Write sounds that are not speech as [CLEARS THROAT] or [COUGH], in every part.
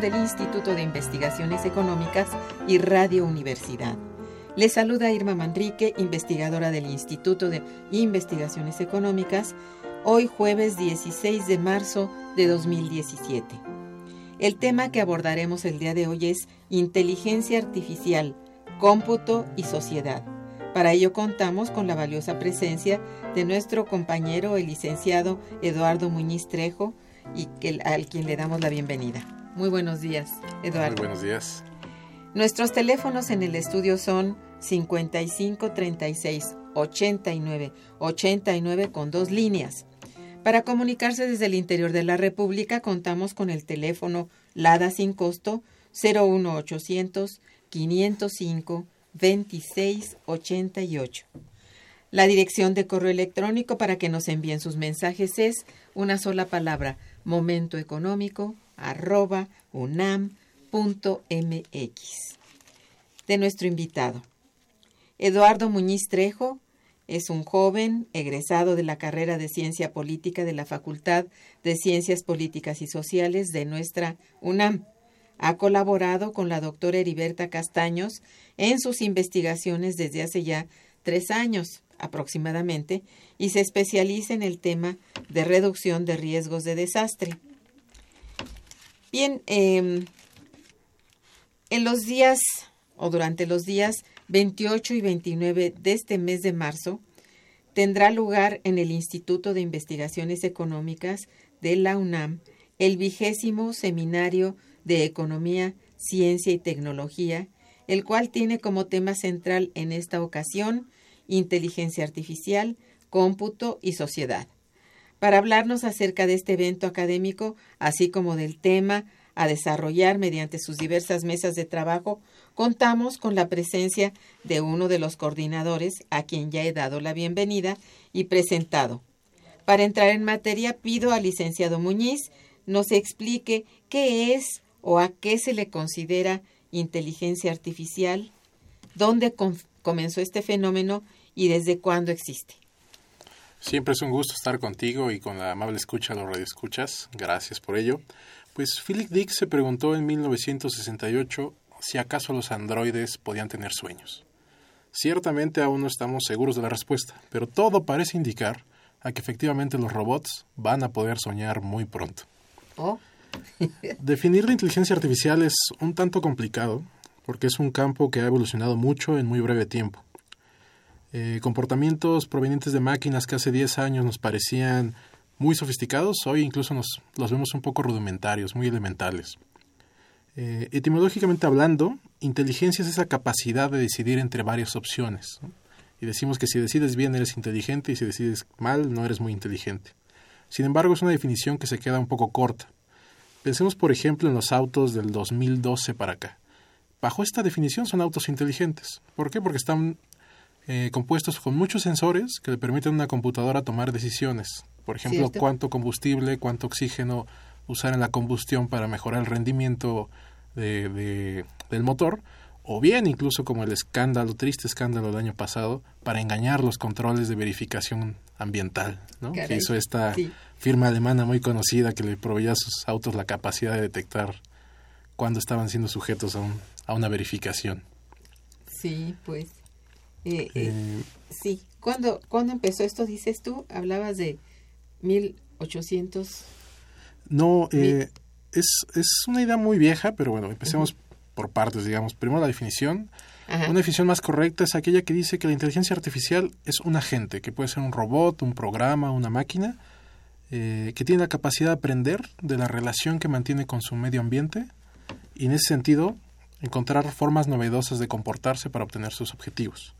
Del Instituto de Investigaciones Económicas y Radio Universidad. Les saluda Irma Manrique, investigadora del Instituto de Investigaciones Económicas, hoy jueves 16 de marzo de 2017. El tema que abordaremos el día de hoy es inteligencia artificial, cómputo y sociedad. Para ello contamos con la valiosa presencia de nuestro compañero, el licenciado Eduardo Muñiz Trejo, y al quien le damos la bienvenida. Muy buenos días, Eduardo. Muy buenos días. Nuestros teléfonos en el estudio son 55 36 89 89 con dos líneas. Para comunicarse desde el interior de la República contamos con el teléfono LADA sin costo 01800 505 26 88. La dirección de correo electrónico para que nos envíen sus mensajes es una sola palabra, momento económico arroba unam.mx. De nuestro invitado. Eduardo Muñiz Trejo es un joven egresado de la carrera de Ciencia Política de la Facultad de Ciencias Políticas y Sociales de nuestra UNAM. Ha colaborado con la doctora Heriberta Castaños en sus investigaciones desde hace ya tres años aproximadamente y se especializa en el tema de reducción de riesgos de desastre. Bien, em, en los días o durante los días 28 y 29 de este mes de marzo tendrá lugar en el Instituto de Investigaciones Económicas de la UNAM el vigésimo seminario de Economía, Ciencia y Tecnología, el cual tiene como tema central en esta ocasión inteligencia artificial, cómputo y sociedad. Para hablarnos acerca de este evento académico, así como del tema a desarrollar mediante sus diversas mesas de trabajo, contamos con la presencia de uno de los coordinadores, a quien ya he dado la bienvenida y presentado. Para entrar en materia, pido al licenciado Muñiz nos explique qué es o a qué se le considera inteligencia artificial, dónde comenzó este fenómeno y desde cuándo existe. Siempre es un gusto estar contigo y con la amable escucha los radioescuchas. Gracias por ello. Pues Philip Dick se preguntó en 1968 si acaso los androides podían tener sueños. Ciertamente aún no estamos seguros de la respuesta, pero todo parece indicar a que efectivamente los robots van a poder soñar muy pronto. Oh. [LAUGHS] Definir la inteligencia artificial es un tanto complicado porque es un campo que ha evolucionado mucho en muy breve tiempo Eh, comportamientos provenientes de máquinas que hace 10 años nos parecían muy sofisticados, hoy incluso nos los vemos un poco rudimentarios, muy elementales. Eh, etimológicamente hablando, inteligencia es esa capacidad de decidir entre varias opciones. Y decimos que si decides bien eres inteligente y si decides mal no eres muy inteligente. Sin embargo, es una definición que se queda un poco corta. Pensemos, por ejemplo, en los autos del 2012 para acá. Bajo esta definición son autos inteligentes. ¿Por qué? Porque están eh, compuestos con muchos sensores que le permiten a una computadora tomar decisiones. Por ejemplo, cuánto combustible, cuánto oxígeno usar en la combustión para mejorar el rendimiento de, del motor, o bien incluso como el escándalo, triste escándalo del año pasado, para engañar los controles de verificación ambiental, ¿no? que hizo esta firma alemana muy conocida que le proveía a sus autos la capacidad de detectar cuando estaban siendo sujetos a, un, a una verificación. Sí, pues. Eh, eh, sí, ¿Cuándo, ¿cuándo empezó esto? Dices tú, hablabas de 1800. No, eh, es, es una idea muy vieja, pero bueno, empecemos por partes, digamos. Primero la definición. Una definición más correcta es aquella que dice que la inteligencia artificial es un agente, que puede ser un robot, un programa, una máquina, eh, que tiene la capacidad de aprender de la relación que mantiene con su medio ambiente y en ese sentido encontrar formas novedosas de comportarse para obtener sus objetivos.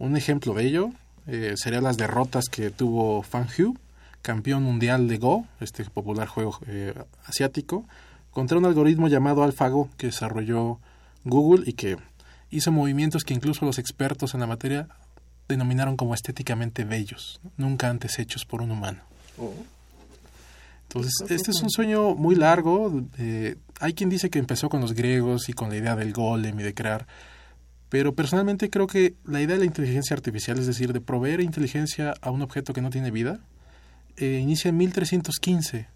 Un ejemplo de ello eh, serían las derrotas que tuvo Fan Hu campeón mundial de Go, este popular juego eh, asiático, contra un algoritmo llamado AlphaGo que desarrolló Google y que hizo movimientos que incluso los expertos en la materia denominaron como estéticamente bellos, nunca antes hechos por un humano. Oh. Entonces, este es un sueño muy largo. Eh, hay quien dice que empezó con los griegos y con la idea del golem y de crear. Pero personalmente creo que la idea de la inteligencia artificial, es decir, de proveer inteligencia a un objeto que no tiene vida, eh, inicia en 1315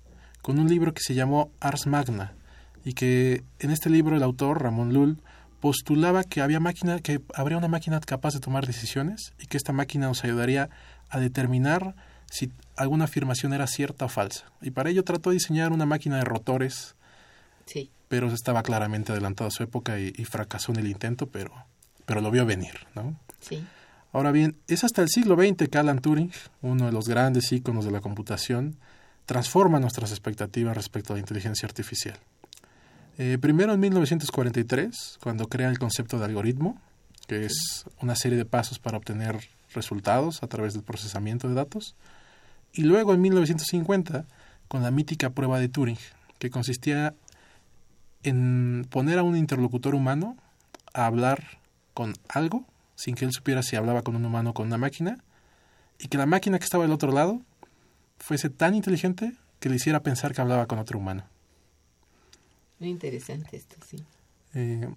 con un libro que se llamó Ars Magna y que en este libro el autor Ramón Lull postulaba que había máquina que habría una máquina capaz de tomar decisiones y que esta máquina nos ayudaría a determinar si alguna afirmación era cierta o falsa. Y para ello trató de diseñar una máquina de rotores. Sí. Pero estaba claramente adelantado a su época y, y, fracasó en el intento, pero, pero lo vio venir, ¿no? Sí. Ahora bien, es hasta el siglo XX que Alan Turing, uno de los grandes íconos de la computación, transforma nuestras expectativas respecto a la inteligencia artificial. Eh, primero en 1943, cuando crea el concepto de algoritmo, que es una serie de pasos para obtener resultados a través del procesamiento de datos. Y luego en 1950, con la mítica prueba de Turing, que consistía en poner a un interlocutor humano a hablar con algo sin que él supiera si hablaba con un humano o con una máquina, y que la máquina que estaba al otro lado fuese tan inteligente que le hiciera pensar que hablaba con otro humano. Muy interesante esto, sí. Eh,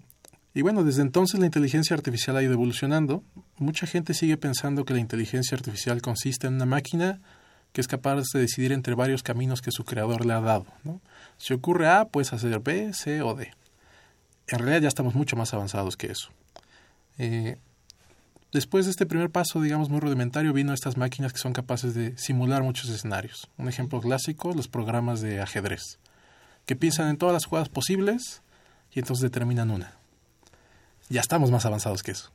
y bueno, desde entonces la inteligencia artificial ha ido evolucionando. Mucha gente sigue pensando que la inteligencia artificial consiste en una máquina que es capaz de decidir entre varios caminos que su creador le ha dado. ¿no? Si ocurre A, puedes hacer B, C o D. En realidad ya estamos mucho más avanzados que eso. Eh, Después de este primer paso, digamos, muy rudimentario, vino estas máquinas que son capaces de simular muchos escenarios. Un ejemplo clásico, los programas de ajedrez, que piensan en todas las jugadas posibles y entonces determinan una. Ya estamos más avanzados que eso.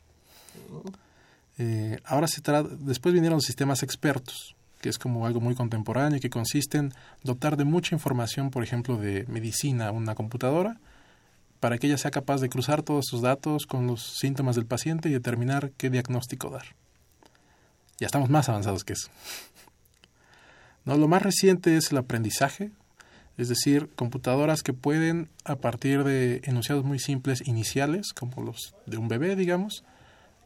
Eh, ahora se trata, después vinieron los sistemas expertos, que es como algo muy contemporáneo que consiste en dotar de mucha información, por ejemplo, de medicina a una computadora para que ella sea capaz de cruzar todos sus datos con los síntomas del paciente y determinar qué diagnóstico dar. Ya estamos más avanzados que eso. [LAUGHS] No, lo más reciente es el aprendizaje, es decir, computadoras que pueden, a partir de enunciados muy simples iniciales, como los de un bebé, digamos,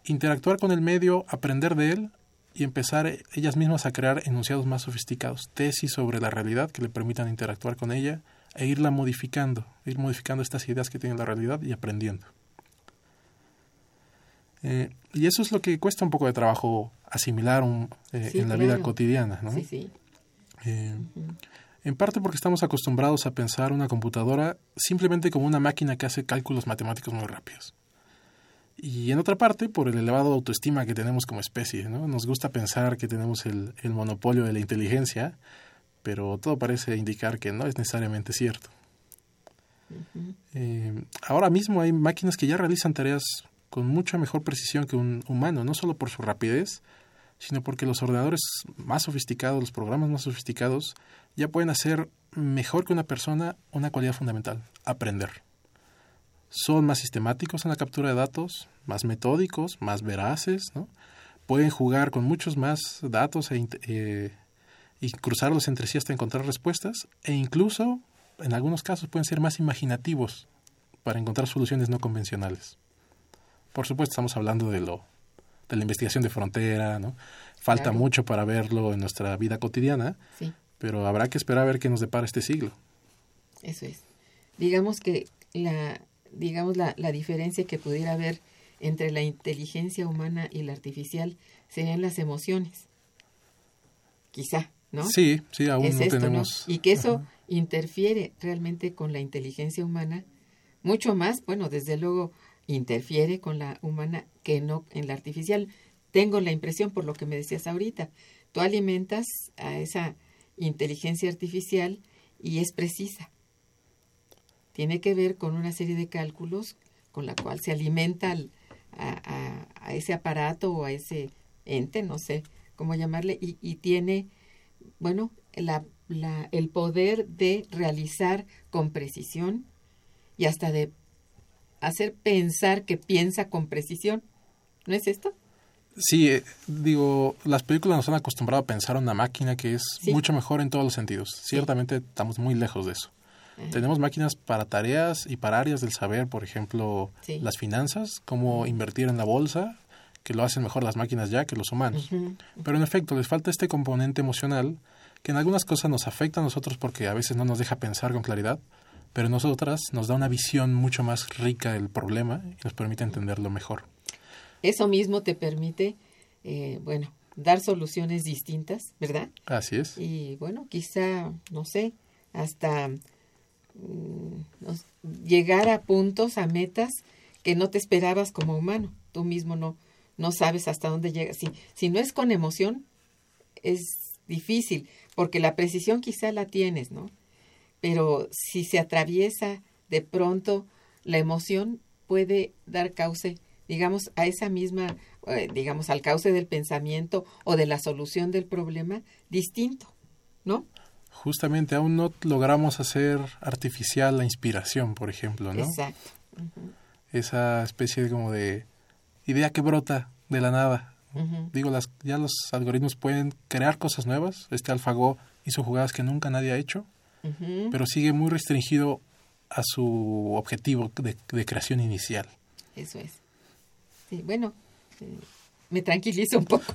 interactuar con el medio, aprender de él y empezar ellas mismas a crear enunciados más sofisticados, tesis sobre la realidad que le permitan interactuar con ella e irla modificando, ir modificando estas ideas que tiene la realidad y aprendiendo. Eh, y eso es lo que cuesta un poco de trabajo asimilar eh, en la vida cotidiana. ¿no? Sí, sí. Eh, en parte porque estamos acostumbrados a pensar una computadora simplemente como una máquina que hace cálculos matemáticos muy rápidos. Y en otra parte, por el elevado autoestima que tenemos como especie, ¿no? Nos gusta pensar que tenemos el, el monopolio de la inteligencia pero todo parece indicar que no es necesariamente cierto. Eh, ahora mismo hay máquinas que ya realizan tareas con mucha mejor precisión que un humano, no solo por su rapidez, sino porque los ordenadores más sofisticados, los programas más sofisticados, ya pueden hacer mejor que una persona una cualidad fundamental, aprender. Son más sistemáticos en la captura de datos, más metódicos, más veraces, ¿no? pueden jugar con muchos más datos e, eh, y cruzarlos entre sí hasta encontrar respuestas e incluso en algunos casos pueden ser más imaginativos para encontrar soluciones no convencionales. Por supuesto estamos hablando de lo de la investigación de frontera, ¿no? Falta mucho para verlo en nuestra vida cotidiana, pero habrá que esperar a ver qué nos depara este siglo. Eso es. Digamos que la digamos la, la diferencia que pudiera haber entre la inteligencia humana y la artificial serían las emociones. Quizá, ¿no? Sí, sí, aún no tenemos. Y que eso interfiere realmente con la inteligencia humana, mucho más, bueno, desde luego interfiere con la humana que no en la artificial. Tengo la impresión, por lo que me decías ahorita, tú alimentas a esa inteligencia artificial y es precisa. Tiene que ver con una serie de cálculos con la cual se alimenta a, a, ese aparato o a ese ente, no sé cómo llamarle, y, y tiene, bueno, la, la, el poder de realizar con precisión y hasta de hacer pensar que piensa con precisión. ¿No es esto? Sí, eh, digo, las películas nos han acostumbrado a pensar una máquina que es mucho mejor en todos los sentidos. Ciertamente estamos muy lejos de eso. Tenemos máquinas para tareas y para áreas del saber, por ejemplo, las finanzas, cómo invertir en la bolsa, que lo hacen mejor las máquinas ya que los humanos. Pero en efecto, les falta este componente emocional que en algunas cosas nos afecta a nosotros porque a veces no nos deja pensar con claridad, pero nosotras nos da una visión mucho más rica del problema y nos permite entenderlo mejor. Eso mismo te permite, eh, bueno, dar soluciones distintas, ¿verdad? Así es. Y bueno, quizá, no sé, hasta mm, llegar a puntos, a metas que no te esperabas como humano. Tú mismo no, no sabes hasta dónde llegas. Si, si no es con emoción, es difícil, porque la precisión quizá la tienes, ¿no? pero si se atraviesa de pronto la emoción puede dar cauce, digamos, a esa misma, eh, digamos, al cauce del pensamiento o de la solución del problema distinto, ¿no? Justamente aún no logramos hacer artificial la inspiración, por ejemplo, ¿no? Exacto. Esa especie de como de idea que brota de la nada. Digo, las, ya los algoritmos pueden crear cosas nuevas. Este AlphaGo hizo jugadas que nunca nadie ha hecho pero sigue muy restringido a su objetivo de, creación inicial. Eso es. Sí, bueno, eh, me tranquilizo un poco.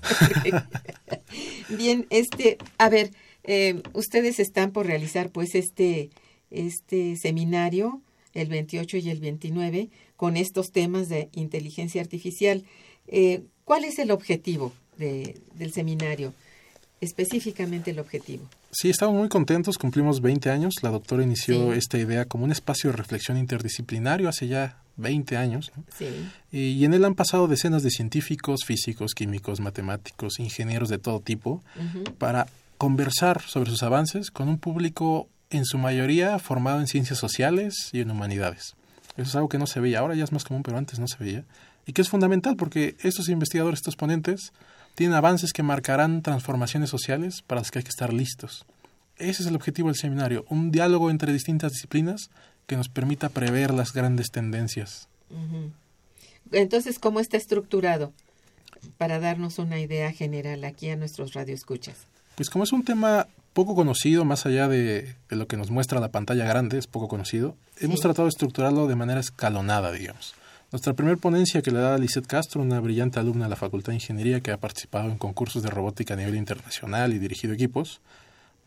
[LAUGHS] Bien, este, a ver, eh, ustedes están por realizar pues este, este seminario el 28 y el 29 con estos temas de inteligencia artificial. Eh, ¿Cuál es el objetivo de, del seminario? Específicamente el objetivo. Sí, estamos muy contentos, cumplimos 20 años. La doctora inició esta idea como un espacio de reflexión interdisciplinario hace ya 20 años. Sí. Y, en él han pasado decenas de científicos, físicos, químicos, matemáticos, ingenieros de todo tipo para conversar sobre sus avances con un público en su mayoría formado en ciencias sociales y en humanidades. Eso es algo que no se veía, ahora ya es más común, pero antes no se veía. Y que es fundamental porque estos investigadores, estos ponentes, tienen avances que marcarán transformaciones sociales para las que hay que estar listos. Ese es el objetivo del seminario, un diálogo entre distintas disciplinas que nos permita prever las grandes tendencias. Entonces, ¿cómo está estructurado? Para darnos una idea general aquí a nuestros radioescuchas. Pues como es un tema poco conocido, más allá de, lo que nos muestra la pantalla grande, es poco conocido, hemos tratado de estructurarlo de manera escalonada, digamos. Nuestra primera ponencia que le da Lisette Castro, una brillante alumna de la Facultad de Ingeniería que ha participado en concursos de robótica a nivel internacional y dirigido equipos,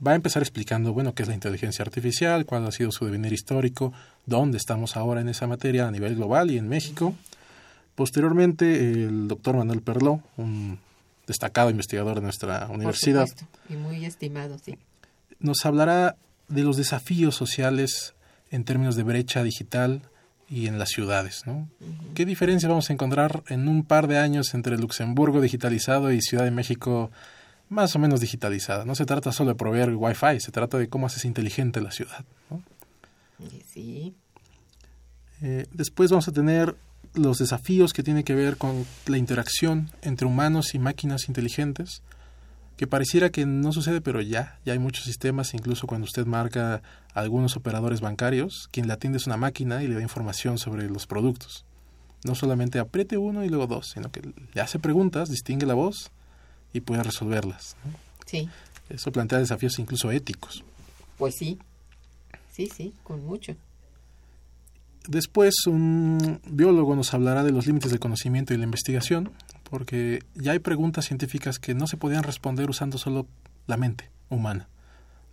va a empezar explicando, bueno, qué es la inteligencia artificial, cuál ha sido su devenir histórico, dónde estamos ahora en esa materia a nivel global y en México. Posteriormente, el doctor Manuel Perló, un destacado investigador de nuestra universidad. y muy estimado, sí. Nos hablará de los desafíos sociales en términos de brecha digital, y en las ciudades. ¿no? ¿Qué diferencia vamos a encontrar en un par de años entre Luxemburgo digitalizado y Ciudad de México más o menos digitalizada? No se trata solo de proveer Wi-Fi, se trata de cómo haces inteligente la ciudad. ¿no? Sí. Eh, después vamos a tener los desafíos que tiene que ver con la interacción entre humanos y máquinas inteligentes, que pareciera que no sucede, pero ya, ya hay muchos sistemas, incluso cuando usted marca a algunos operadores bancarios, quien le atiende es una máquina y le da información sobre los productos. No solamente apriete uno y luego dos, sino que le hace preguntas, distingue la voz y puede resolverlas. Sí. Eso plantea desafíos incluso éticos. Pues sí, sí, sí, con mucho. Después un biólogo nos hablará de los límites del conocimiento y la investigación, porque ya hay preguntas científicas que no se podían responder usando solo la mente humana.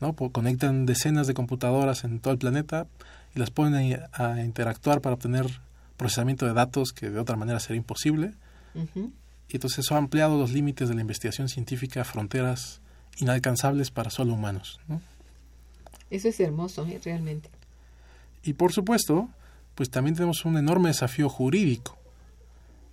¿no? Conectan decenas de computadoras en todo el planeta y las ponen a interactuar para obtener procesamiento de datos que de otra manera sería imposible. Y entonces eso ha ampliado los límites de la investigación científica a fronteras inalcanzables para solo humanos. Eso es hermoso, ¿eh? realmente. Y por supuesto, pues también tenemos un enorme desafío jurídico.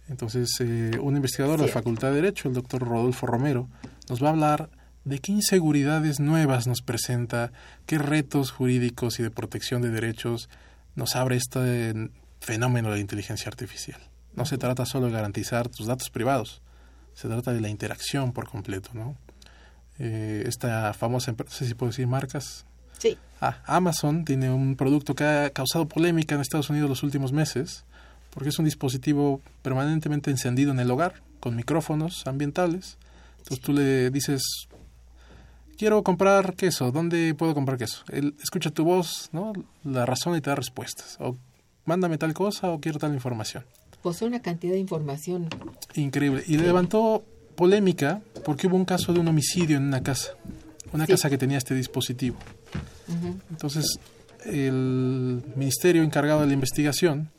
Entonces, eh, un investigador de la Facultad de Derecho, el doctor Rodolfo Romero, nos va a hablar de qué inseguridades nuevas nos presenta, qué retos jurídicos y de protección de derechos nos abre este fenómeno de la inteligencia artificial. No se trata solo de garantizar tus datos privados, se trata de la interacción por completo, ¿no? Eh, esta famosa empresa, no sé si puedo decir marcas, Sí. Ah, Amazon tiene un producto que ha causado polémica en Estados Unidos los últimos meses, porque es un dispositivo permanentemente encendido en el hogar, con micrófonos ambientales. Entonces tú le dices, quiero comprar queso, ¿dónde puedo comprar queso? Él escucha tu voz, ¿no? La razón y te da respuestas. O mándame tal cosa o quiero tal información. Posee una cantidad de información. Increíble. Y levantó polémica porque hubo un caso de un homicidio en una casa. Una casa que tenía este dispositivo. Entonces, el ministerio encargado de la investigación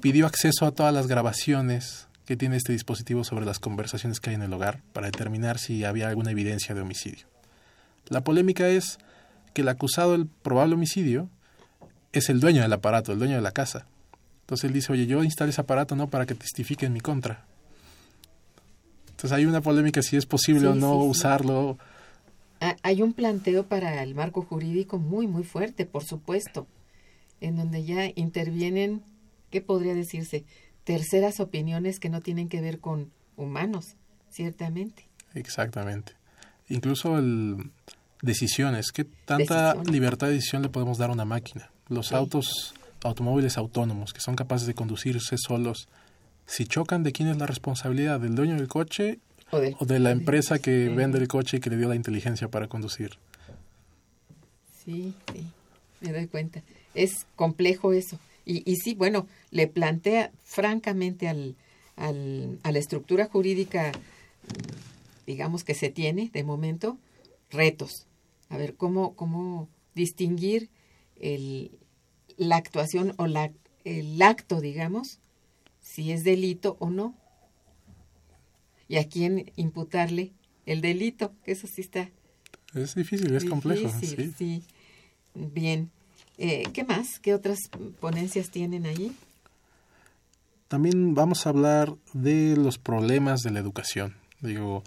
pidió acceso a todas las grabaciones que tiene este dispositivo sobre las conversaciones que hay en el hogar para determinar si había alguna evidencia de homicidio. La polémica es que el acusado del probable homicidio es el dueño del aparato, el dueño de la casa. Entonces él dice, oye, yo instalé ese aparato no para que testifique en mi contra. Entonces hay una polémica si es posible o no usarlo hay un planteo para el marco jurídico muy, muy fuerte, por supuesto, en donde ya intervienen, ¿qué podría decirse? Terceras opiniones que no tienen que ver con humanos, ciertamente. Exactamente. Incluso el, decisiones, ¿qué tanta libertad de decisión le podemos dar a una máquina? Los autos, automóviles autónomos, que son capaces de conducirse solos, si chocan, ¿de quién es la responsabilidad? ¿Del dueño del coche o de, la empresa que vende el coche y que le dio la inteligencia para conducir. Sí, sí, me doy cuenta. Es complejo eso. Y, y sí, bueno, le plantea francamente al, al, a la estructura jurídica, digamos que se tiene de momento, retos. A ver, cómo, cómo distinguir el, la actuación o la, el acto, digamos, si es delito o no y a quién imputarle el delito, que eso sí está. Es difícil, es complejo. Sí. sí. Bien. Eh, ¿Qué más? ¿Qué otras ponencias tienen ahí? También vamos a hablar de los problemas de la educación. Digo,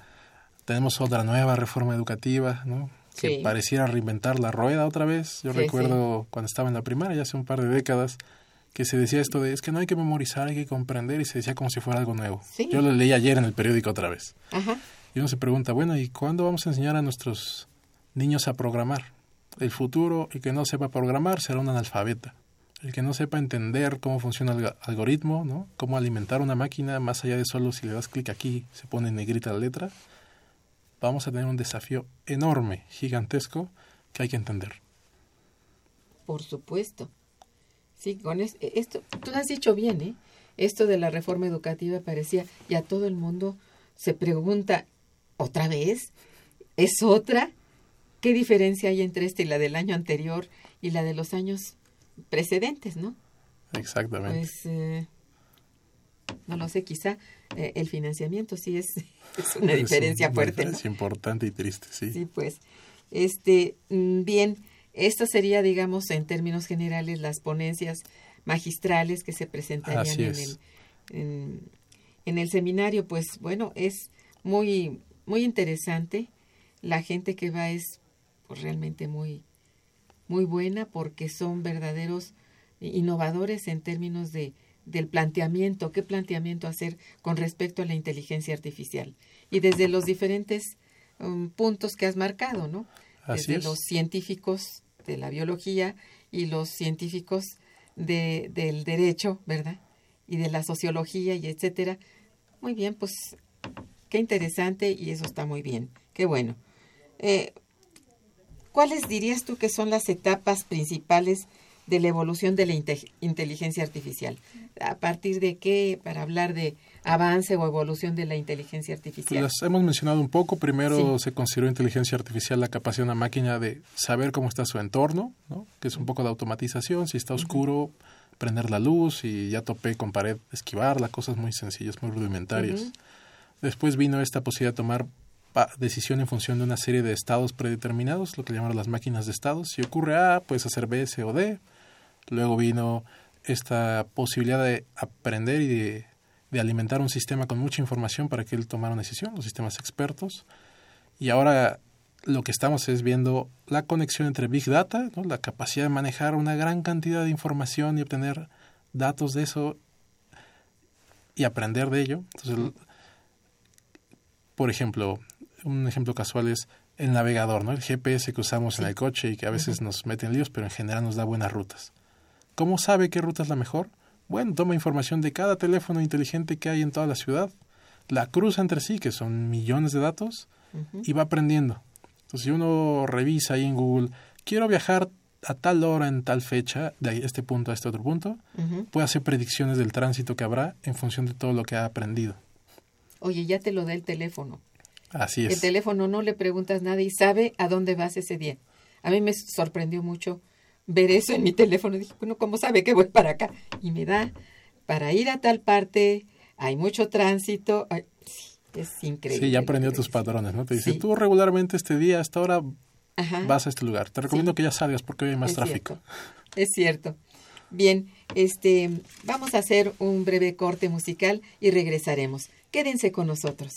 tenemos otra nueva reforma educativa, ¿no? Que pareciera reinventar la rueda otra vez. Yo recuerdo cuando estaba en la primaria, ya hace un par de décadas, que se decía esto de es que no hay que memorizar, hay que comprender y se decía como si fuera algo nuevo. Yo lo leí ayer en el periódico otra vez. Y uno se pregunta, bueno, ¿y cuándo vamos a enseñar a nuestros niños a programar? El futuro, el que no sepa programar será un analfabeta. El que no sepa entender cómo funciona el algoritmo, ¿no? Cómo alimentar una máquina más allá de solo si le das clic aquí se pone negrita la letra, vamos a tener un desafío enorme, gigantesco, que hay que entender. Por supuesto. Sí, con e, esto, tú lo has dicho bien, ¿eh? Esto de la reforma educativa parecía, y a todo el mundo se pregunta, ¿otra vez? ¿Es otra? ¿Qué diferencia hay entre esta y la del año anterior y la de los años precedentes, no? Exactamente. Pues, eh, no lo sé, quizá eh, el financiamiento sí es, [LAUGHS] es una diferencia fuerte. Es importante y triste, sí. Sí, pues. Este, mm, bien, esto sería, digamos, en términos generales, las ponencias magistrales que se presentarían en el, en, el seminario. Pues bueno, es muy, muy interesante. La gente que va es pues, realmente muy, muy buena porque son verdaderos innovadores en términos de, del planteamiento, qué planteamiento hacer con respecto a la inteligencia artificial. Y desde los diferentes um, puntos que has marcado, ¿no? desde los científicos de la biología y los científicos de, del derecho, ¿verdad? Y de la sociología y etcétera. Muy bien, pues qué interesante y eso está muy bien. Qué bueno. Eh, ¿Cuáles dirías tú que son las etapas principales de la evolución de la inteligencia artificial? ¿A partir de qué para hablar de avance o evolución de la inteligencia artificial? Las hemos mencionado un poco. Primero se consideró inteligencia artificial la capacidad de una máquina de saber cómo está su entorno, ¿no? que es un poco de automatización. Si está oscuro, prender la luz y ya topé con pared, esquivarla, cosas muy sencillas, muy rudimentarias. Después vino esta posibilidad de tomar decisión en función de una serie de estados predeterminados, lo que llamaron las máquinas de estados. Si ocurre A, puedes hacer B, C o D. Luego vino esta posibilidad de aprender y de, alimentar un sistema con mucha información para que él tomara una decisión, los sistemas expertos. Y ahora lo que estamos es viendo la conexión entre Big Data, la capacidad de manejar una gran cantidad de información y obtener datos de eso y aprender de ello. Entonces, por ejemplo, un ejemplo casual es el navegador, ¿no? El GPS que usamos en el coche y que a veces nos mete en líos, pero en general nos da buenas rutas. ¿Cómo sabe qué ruta es la mejor? Bueno, toma información de cada teléfono inteligente que hay en toda la ciudad, la cruza entre sí, que son millones de datos, y va aprendiendo. Entonces, si uno revisa ahí en Google, quiero viajar a tal hora en tal fecha, de este punto a este otro punto, puede hacer predicciones del tránsito que habrá en función de todo lo que ha aprendido. Oye, ya te lo da el teléfono. Así es. El teléfono no le preguntas nada y sabe a dónde vas ese día. A mí me sorprendió mucho ver eso en mi teléfono. Dije, bueno, ¿cómo sabe que voy para acá? Y me da para ir a tal parte, hay mucho tránsito. es increíble. Sí, ya aprendió tus patrones, ¿no? Te dice, tú regularmente este día, hasta ahora, vas a este lugar. Te recomiendo que ya salgas porque hoy hay más tráfico. Es cierto. Bien, este, vamos a hacer un breve corte musical y regresaremos. Quédense con nosotros.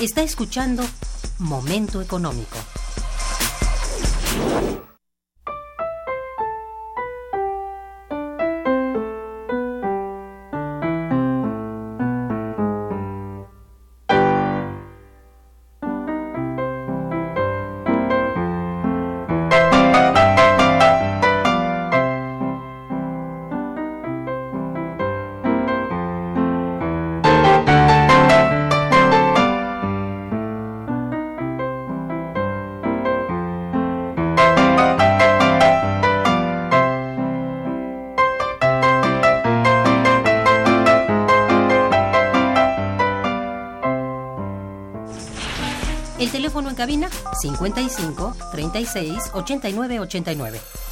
Está escuchando Momento Económico. Cabina 55 36 89 89.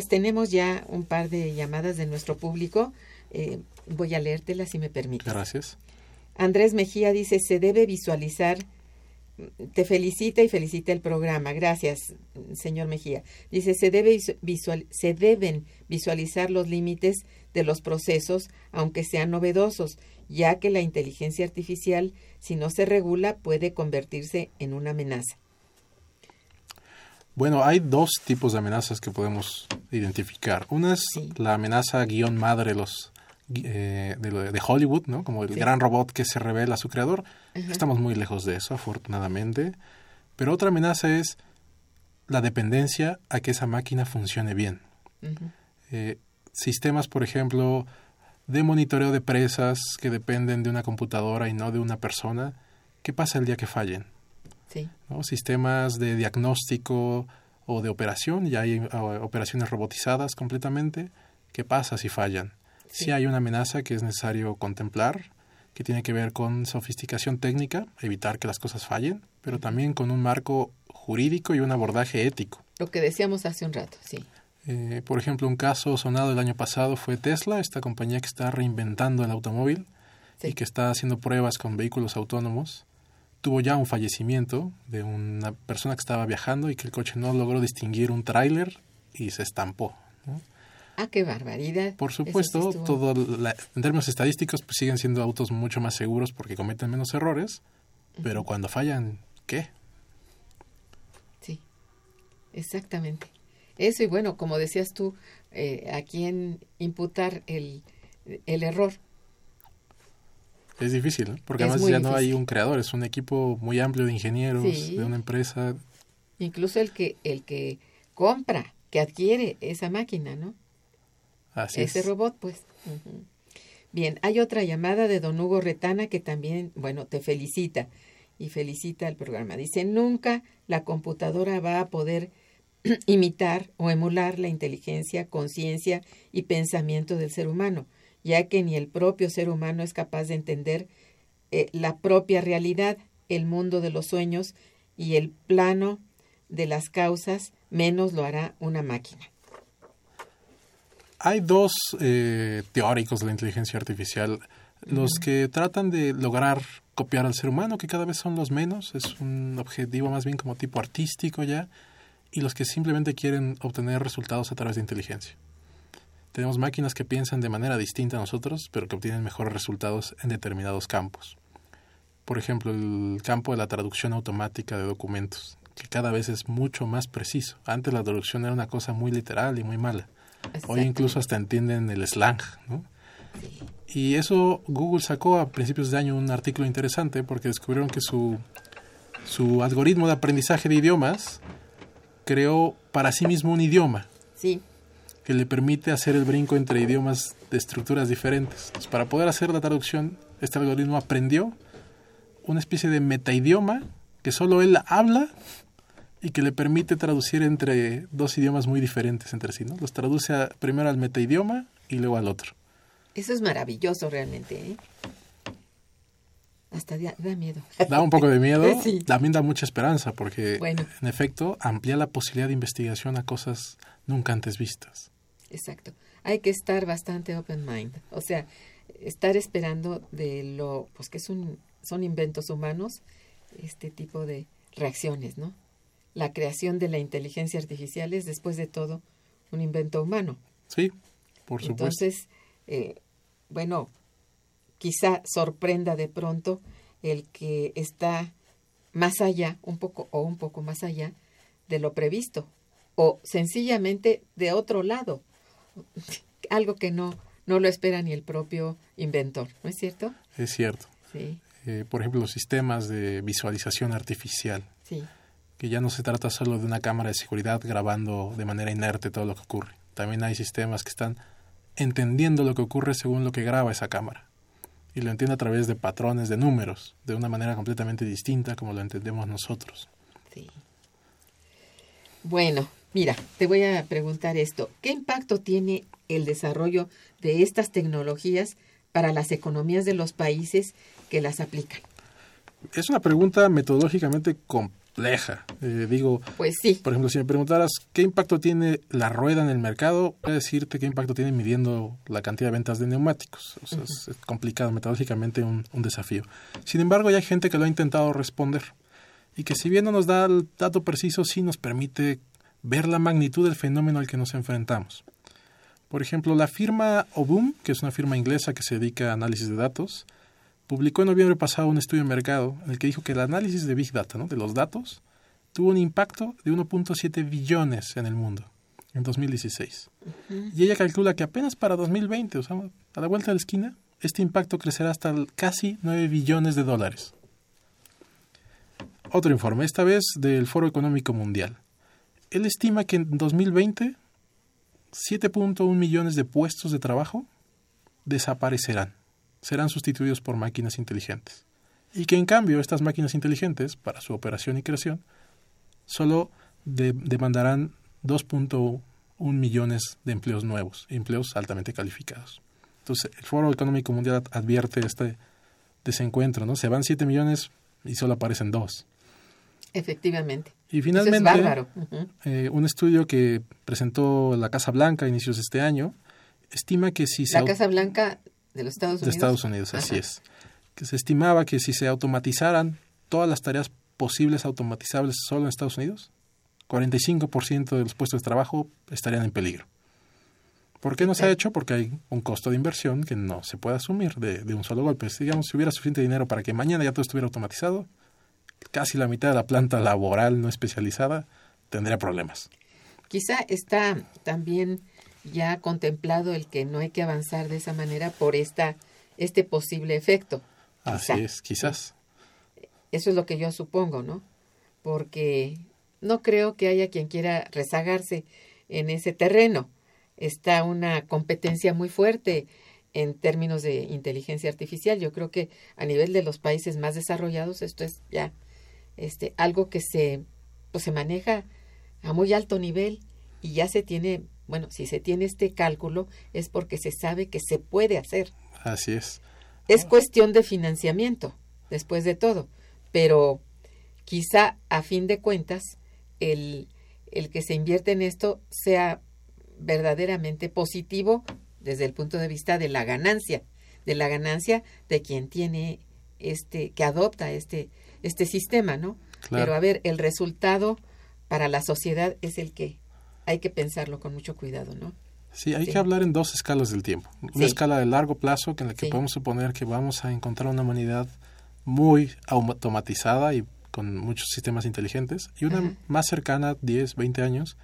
Pues tenemos ya un par de llamadas de nuestro público. Eh, voy a leértela si me permites. Gracias. Andrés Mejía dice, se debe visualizar, te felicita y felicita el programa. Gracias, señor Mejía. Dice, se, debe visual, se deben visualizar los límites de los procesos, aunque sean novedosos, ya que la inteligencia artificial, si no se regula, puede convertirse en una amenaza. Bueno, hay dos tipos de amenazas que podemos identificar. Una es la amenaza guion madre los, eh, de, Hollywood, ¿no? Como el gran robot que se revela a su creador. Estamos muy lejos de eso, afortunadamente. Pero otra amenaza es la dependencia a que esa máquina funcione bien. Eh, sistemas, por ejemplo, de monitoreo de presas que dependen de una computadora y no de una persona. ¿Qué pasa el día que fallen? Sistemas de diagnóstico o de operación, ya hay ah, operaciones robotizadas completamente. ¿Qué pasa si fallan? Si hay una amenaza que es necesario contemplar, que tiene que ver con sofisticación técnica, evitar que las cosas fallen, pero también con un marco jurídico y un abordaje ético. Lo que decíamos hace un rato, sí. Eh, por ejemplo, un caso sonado el año pasado fue Tesla, esta compañía que está reinventando el automóvil y que está haciendo pruebas con vehículos autónomos tuvo ya un fallecimiento de una persona que estaba viajando y que el coche no logró distinguir un tráiler y se estampó. Ah, qué barbaridad. Por supuesto, todo en términos estadísticos pues siguen siendo autos mucho más seguros porque cometen menos errores, pero cuando fallan, ¿qué? Sí, exactamente. Eso y bueno, como decías tú, eh, a quién imputar el, el error es difícil, porque además ya no hay un creador, es un equipo muy amplio de ingenieros, de una empresa. Incluso el que, el que compra, que adquiere esa máquina, ¿no? Así Ese robot, pues. Bien, hay otra llamada de don Hugo Retana que también, bueno, te felicita y felicita al programa. Dice, nunca la computadora va a poder [CLEARS THROAT] imitar o emular la inteligencia, conciencia y pensamiento del ser humano ya que ni el propio ser humano es capaz de entender eh, la propia realidad, el mundo de los sueños y el plano de las causas, menos lo hará una máquina. Hay dos eh, teóricos de la inteligencia artificial, los que tratan de lograr copiar al ser humano, que cada vez son los menos, es un objetivo más bien como tipo artístico ya, y los que simplemente quieren obtener resultados a través de inteligencia. Tenemos máquinas que piensan de manera distinta a nosotros, pero que obtienen mejores resultados en determinados campos. Por ejemplo, el campo de la traducción automática de documentos, que cada vez es mucho más preciso. Antes la traducción era una cosa muy literal y muy mala. Hoy incluso hasta entienden el slang, Y eso Google sacó a principios de año un artículo interesante porque descubrieron que su, su algoritmo de aprendizaje de idiomas creó para sí mismo un idioma. Sí que le permite hacer el brinco entre idiomas de estructuras diferentes. para poder hacer la traducción, este algoritmo aprendió una especie de metaidioma que solo él habla y que le permite traducir entre dos idiomas muy diferentes entre sí. ¿no? Los traduce primero al metaidioma y luego al otro. Eso es maravilloso realmente. ¿eh? Hasta da, miedo. Da un poco de miedo. [LAUGHS] También da mucha esperanza porque, en efecto, amplía la posibilidad de investigación a cosas nunca antes vistas. Exacto. Hay que estar bastante open mind. O sea, estar esperando de lo, pues que es un, son inventos humanos, este tipo de reacciones, ¿no? La creación de la inteligencia artificial es, después de todo, un invento humano. Sí, por supuesto. Entonces, eh, bueno, quizá sorprenda de pronto el que está más allá, un poco o un poco más allá de lo previsto, o sencillamente de otro lado [LAUGHS] algo que no, no lo espera ni el propio inventor, ¿no es cierto? Es cierto. Sí. Eh, por ejemplo, los sistemas de visualización artificial. Sí. Que ya no se trata solo de una cámara de seguridad grabando de manera inerte todo lo que ocurre. También hay sistemas que están entendiendo lo que ocurre según lo que graba esa cámara. Y lo entiende a través de patrones de números, de una manera completamente distinta como lo entendemos nosotros. Sí. Bueno, Mira, te voy a preguntar esto. ¿Qué impacto tiene el desarrollo de estas tecnologías para las economías de los países que las aplican? Es una pregunta metodológicamente compleja. Eh, digo, Pues sí. por ejemplo, si me preguntaras qué impacto tiene la rueda en el mercado, voy a decirte qué impacto tiene midiendo la cantidad de ventas de neumáticos. O sea, es, es complicado, metodológicamente un, un desafío. Sin embargo, ya hay gente que lo ha intentado responder y que si bien no nos da el dato preciso, sí nos permite ver la magnitud del fenómeno al que nos enfrentamos. Por ejemplo, la firma Obum, que es una firma inglesa que se dedica a análisis de datos, publicó en noviembre pasado un estudio de mercado en el que dijo que el análisis de Big Data, ¿no? de los datos, tuvo un impacto de 1.7 billones en el mundo en 2016. Y ella calcula que apenas para 2020, o sea, a la vuelta de la esquina, este impacto crecerá hasta casi 9 billones de dólares. Otro informe, esta vez del Foro Económico Mundial. Él estima que en 2020 7.1 millones de puestos de trabajo desaparecerán, serán sustituidos por máquinas inteligentes. Y que en cambio estas máquinas inteligentes, para su operación y creación, solo de- demandarán 2.1 millones de empleos nuevos, empleos altamente calificados. Entonces, el Foro Económico Mundial advierte este desencuentro, ¿no? Se van 7 millones y solo aparecen 2. Efectivamente. Y finalmente, es bárbaro. Eh, un estudio que presentó la Casa Blanca a inicios de este año estima que si se La Casa Blanca de los Estados de Unidos. Estados Unidos, así es, que se estimaba que si se automatizaran todas las tareas posibles automatizables solo en Estados Unidos, 45% de los puestos de trabajo estarían en peligro. ¿Por qué no se ha Ok. hecho? Porque hay un costo de inversión que no se puede asumir de, de un solo golpe. Digamos, si hubiera suficiente dinero para que mañana ya todo estuviera automatizado, casi la mitad de la planta laboral no especializada tendría problemas. Quizá está también ya contemplado el que no hay que avanzar de esa manera por esta este posible efecto. Así es, quizás. Eso es lo que yo supongo, ¿no? Porque no creo que haya quien quiera rezagarse en ese terreno. Está una competencia muy fuerte en términos de inteligencia artificial. Yo creo que a nivel de los países más desarrollados esto es ya este algo que se pues se maneja a muy alto nivel y ya se tiene, bueno, si se tiene este cálculo es porque se sabe que se puede hacer. Así es. Es cuestión de financiamiento, después de todo, pero quizá a fin de cuentas el, el que se invierte en esto sea verdaderamente positivo desde el punto de vista de la ganancia, de la ganancia de quien tiene este, que adopta este, este sistema, ¿no? Claro. Pero a ver, el resultado para la sociedad es el que hay que pensarlo con mucho cuidado, ¿no? Sí, hay Sí. que hablar en dos escalas del tiempo. Una Sí. escala de largo plazo en la que Sí. podemos suponer que vamos a encontrar una humanidad muy automatizada y con muchos sistemas inteligentes y una Ajá. más cercana, 10, 20 años,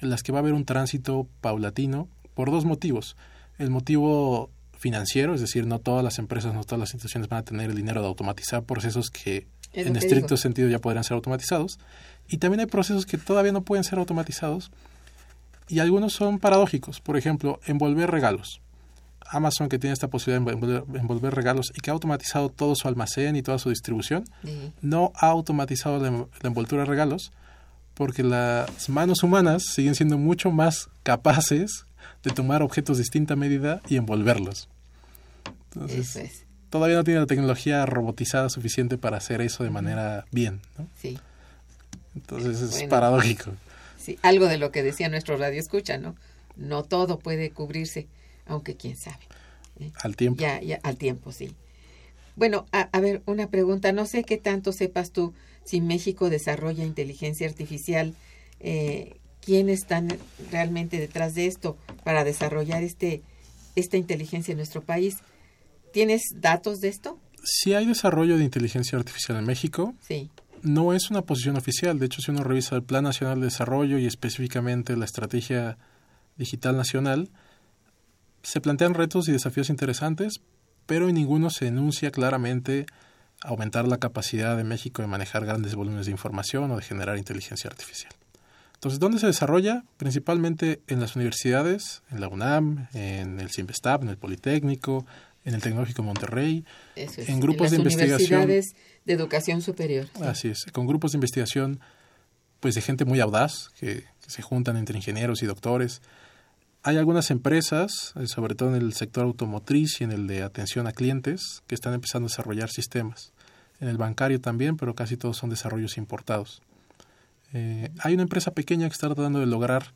en las que va a haber un tránsito paulatino por dos motivos. El motivo financiero, es decir, no todas las empresas, no todas las instituciones van a tener el dinero de automatizar procesos que Es en estricto digo. sentido ya podrían ser automatizados. Y también hay procesos que todavía no pueden ser automatizados y algunos son paradójicos. Por ejemplo, envolver regalos. Amazon, que tiene esta posibilidad de envolver, envolver regalos y que ha automatizado todo su almacén y toda su distribución, no ha automatizado la, la envoltura de regalos porque las manos humanas siguen siendo mucho más capaces de tomar objetos de distinta medida y envolverlos. Entonces, Eso es, todavía no tiene la tecnología robotizada suficiente para hacer eso de manera bien. ¿no? sí. Entonces es Bueno. paradójico. Sí, algo de lo que decía nuestro radio escucha, ¿no? No todo puede cubrirse, aunque quién sabe. Al tiempo. Ya, ya, al tiempo, sí. Bueno, a, a ver, una pregunta. No sé qué tanto sepas tú si México desarrolla inteligencia artificial. Eh, ¿Quién están realmente detrás de esto para desarrollar este esta inteligencia en nuestro país? ¿Tienes datos de esto? Si hay desarrollo de inteligencia artificial en México, Sí. no es una posición oficial. De hecho, si uno revisa el Plan Nacional de Desarrollo y específicamente la Estrategia Digital Nacional, se plantean retos y desafíos interesantes, pero en ninguno se enuncia claramente aumentar la capacidad de México de manejar grandes volúmenes de información o de generar inteligencia artificial. Entonces, ¿dónde se desarrolla? Principalmente en las universidades, en la UNAM, en el CIMBESTAP, en el Politécnico, en el Tecnológico Monterrey, Eso es. En grupos las de investigación. universidades de educación superior. sí. Así es, con grupos de investigación pues de gente muy audaz que, que se juntan entre ingenieros y doctores. Hay algunas empresas, eh, sobre todo en el sector automotriz y en el de atención a clientes, que están empezando a desarrollar sistemas. en el bancario también, pero casi todos son desarrollos importados. Eh, hay una empresa pequeña que está tratando de lograr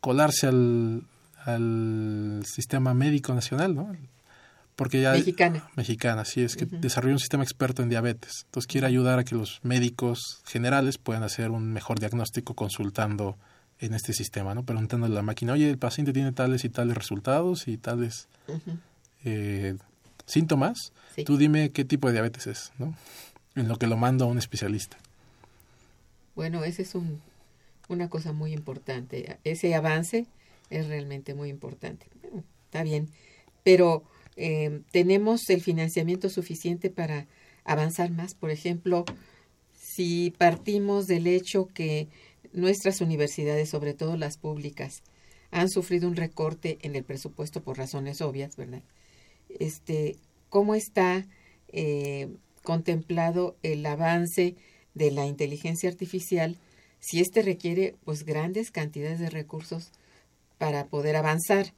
colarse al, al sistema médico nacional, ¿no? Porque ya mexicana. Mexicana, sí, es que desarrolló un sistema experto en diabetes. Entonces quiere ayudar a que los médicos generales puedan hacer un mejor diagnóstico consultando en este sistema, ¿no? Preguntándole a la máquina, oye, el paciente tiene tales y tales resultados y tales eh, síntomas. Tú dime qué tipo de diabetes es, ¿no? En lo que lo mando a un especialista. Bueno, ese es un, una cosa muy importante. Ese avance es realmente muy importante. está bien, pero eh, tenemos el financiamiento suficiente para avanzar más. Por ejemplo, si partimos del hecho que nuestras universidades, sobre todo las públicas, han sufrido un recorte en el presupuesto por razones obvias, ¿verdad? Este, ¿Cómo está eh, contemplado el avance de la inteligencia artificial si éste requiere pues grandes cantidades de recursos para poder avanzar?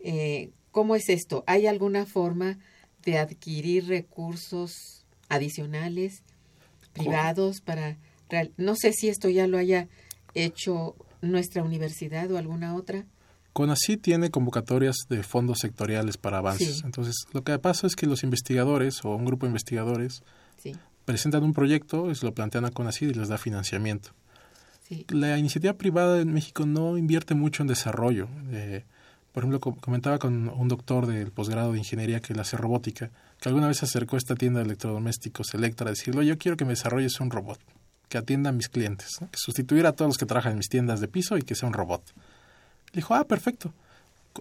Eh, ¿Cómo es esto? ¿Hay alguna forma de adquirir recursos adicionales, privados, para... No sé si esto ya lo haya hecho nuestra universidad o alguna otra. CONACY tiene convocatorias de fondos sectoriales para avances. Entonces, lo que pasa es que los investigadores o un grupo de investigadores presentan un proyecto, se lo plantean a CONACY y les da financiamiento. La iniciativa privada en México no invierte mucho en desarrollo. Eh, por ejemplo, comentaba con un doctor del posgrado de ingeniería que le hace robótica, que alguna vez se acercó a esta tienda de electrodomésticos Electra a decirle, yo quiero que me desarrolles un robot que atienda a mis clientes, que sustituyera a todos los que trabajan en mis tiendas de piso y que sea un robot. Le dijo, ah, perfecto,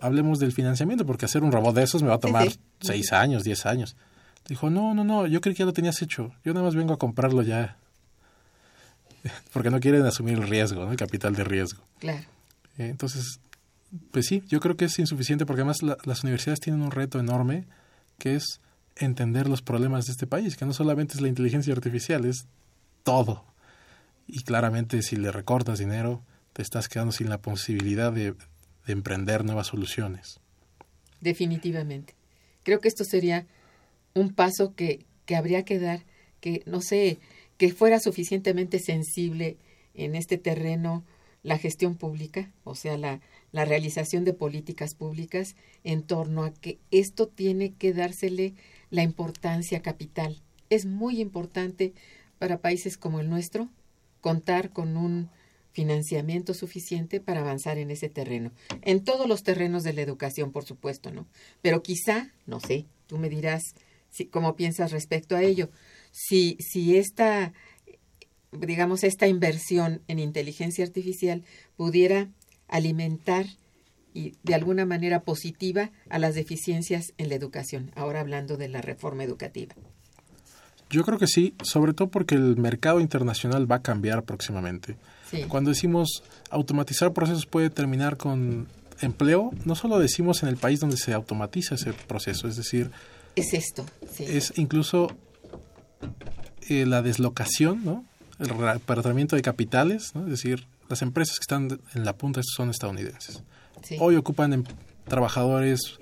hablemos del financiamiento, porque hacer un robot de esos me va a tomar seis años, diez años. Dijo, no, no, no, yo creí que ya lo tenías hecho, yo nada más vengo a comprarlo ya, [LAUGHS] porque no quieren asumir el riesgo, ¿no? el capital de riesgo. Claro. Eh, entonces, pues sí, yo creo que es insuficiente porque además las universidades tienen un reto enorme que es entender los problemas de este país, que no solamente es la inteligencia artificial, es todo. Y claramente si le recortas dinero, te estás quedando sin la posibilidad de, de emprender nuevas soluciones. Definitivamente. Creo que esto sería un paso que, que habría que dar, que no sé, que fuera suficientemente sensible en este terreno la gestión pública, o sea, la, la realización de políticas públicas en torno a que esto tiene que dársele la importancia capital. Es muy importante para países como el nuestro contar con un financiamiento suficiente para avanzar en ese terreno. En todos los terrenos de la educación, por supuesto, ¿no? Pero quizá, no sé, tú me dirás si, cómo piensas respecto a ello. Si, si esta, digamos, esta inversión en inteligencia artificial pudiera alimentar y de alguna manera positiva a las deficiencias en la educación, ahora hablando de la reforma educativa. Yo creo que sí, sobre todo porque el mercado internacional va a cambiar próximamente. Cuando decimos automatizar procesos puede terminar con empleo, no solo decimos en el país donde se automatiza ese proceso, es decir... Es esto. Es incluso eh, la deslocación, ¿no? el repartimiento de capitales, ¿no? es decir, las empresas que están en la punta son estadounidenses. Hoy ocupan trabajadores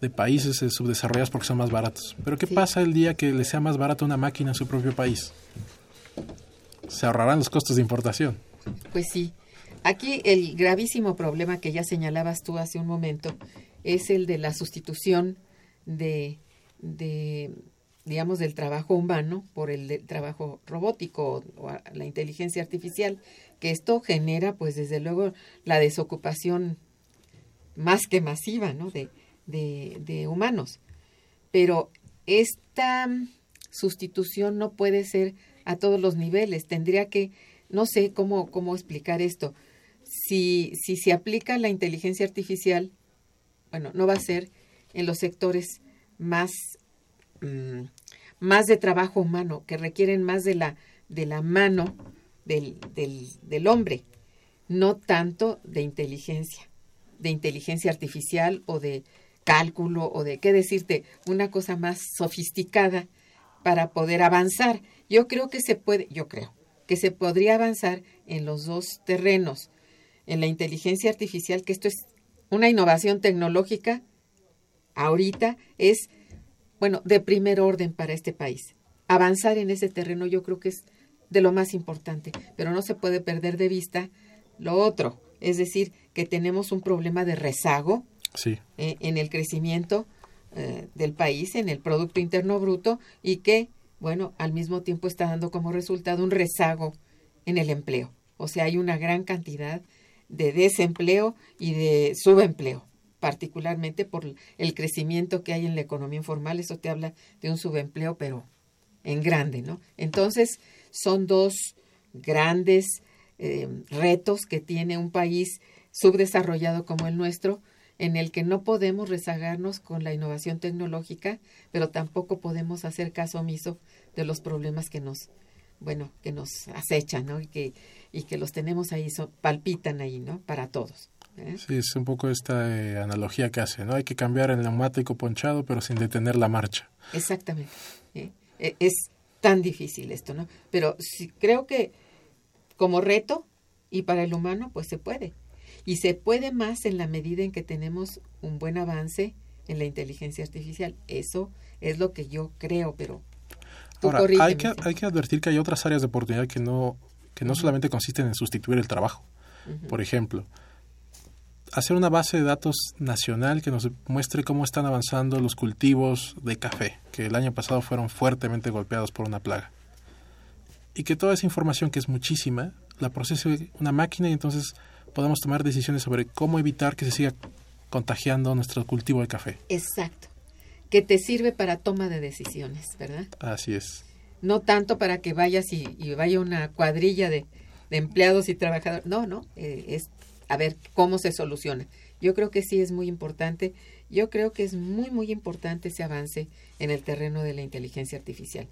de países eh, subdesarrollados porque son más baratos. Pero ¿qué pasa el día que le sea más barato una máquina en su propio país? Se ahorrarán los costos de importación. Pues sí. Aquí el gravísimo problema que ya señalabas tú hace un momento es el de la sustitución de, de digamos, del trabajo humano por el del trabajo robótico o, la inteligencia artificial, que esto genera, pues, desde luego, la desocupación más que masiva, ¿no? De, de, de humanos. Pero esta sustitución no puede ser a todos los niveles. Tendría que, no sé cómo, cómo explicar esto. Si, si se aplica la inteligencia artificial, bueno, no va a ser en los sectores más, mm, más de trabajo humano, que requieren más de la, de la mano del, del, del hombre, no tanto de inteligencia, de inteligencia artificial o de cálculo o de qué decirte, una cosa más sofisticada para poder avanzar. Yo creo que se puede, yo creo que se podría avanzar en los dos terrenos, en la inteligencia artificial, que esto es una innovación tecnológica, ahorita es, bueno, de primer orden para este país. avanzar en ese terreno yo creo que es de lo más importante, pero no se puede perder de vista lo otro, es decir, que tenemos un problema de rezago Sí, eh, en el crecimiento eh, del país, en el Producto Interno Bruto, y que, bueno, al mismo tiempo está dando como resultado un rezago en el empleo. O sea, hay una gran cantidad de desempleo y de subempleo, particularmente por el crecimiento que hay en la economía informal. Eso te habla de un subempleo, pero en grande, ¿no? Entonces, son dos grandes eh, retos que tiene un país subdesarrollado como el nuestro, en el que no podemos rezagarnos con la innovación tecnológica, pero tampoco podemos hacer caso omiso de los problemas que nos, bueno, que nos acechan, ¿no? Y que, y que los tenemos ahí, so- palpitan ahí, ¿no? Para todos. ¿Eh? sí, es un poco esta eh, analogía que hace, ¿no? Hay que cambiar el neumático ponchado, pero sin detener la marcha. Exactamente. ¿eh? E- Es tan difícil esto, ¿no? Pero sí, creo que como reto y para el humano, pues se puede. Y se puede más en la medida en que tenemos un buen avance en la inteligencia artificial. Eso es lo que yo creo, pero tú Ahora, hay que, sí. hay que advertir que hay otras áreas de oportunidad que no, que no solamente consisten en sustituir el trabajo. Por ejemplo, hacer una base de datos nacional que nos muestre cómo están avanzando los cultivos de café, que el año pasado fueron fuertemente golpeados por una plaga. Y que toda esa información, que es muchísima, la procese una máquina y entonces podamos tomar decisiones sobre cómo evitar que se siga contagiando nuestro cultivo de café. Exacto. Que te sirve para toma de decisiones, ¿verdad? Así es. no tanto para que vayas y, y vaya una cuadrilla de, de empleados y trabajadores. No, no, eh, es a ver cómo se soluciona. Yo creo que sí es muy importante. Yo creo que es muy, muy importante ese avance en el terreno de la inteligencia artificial,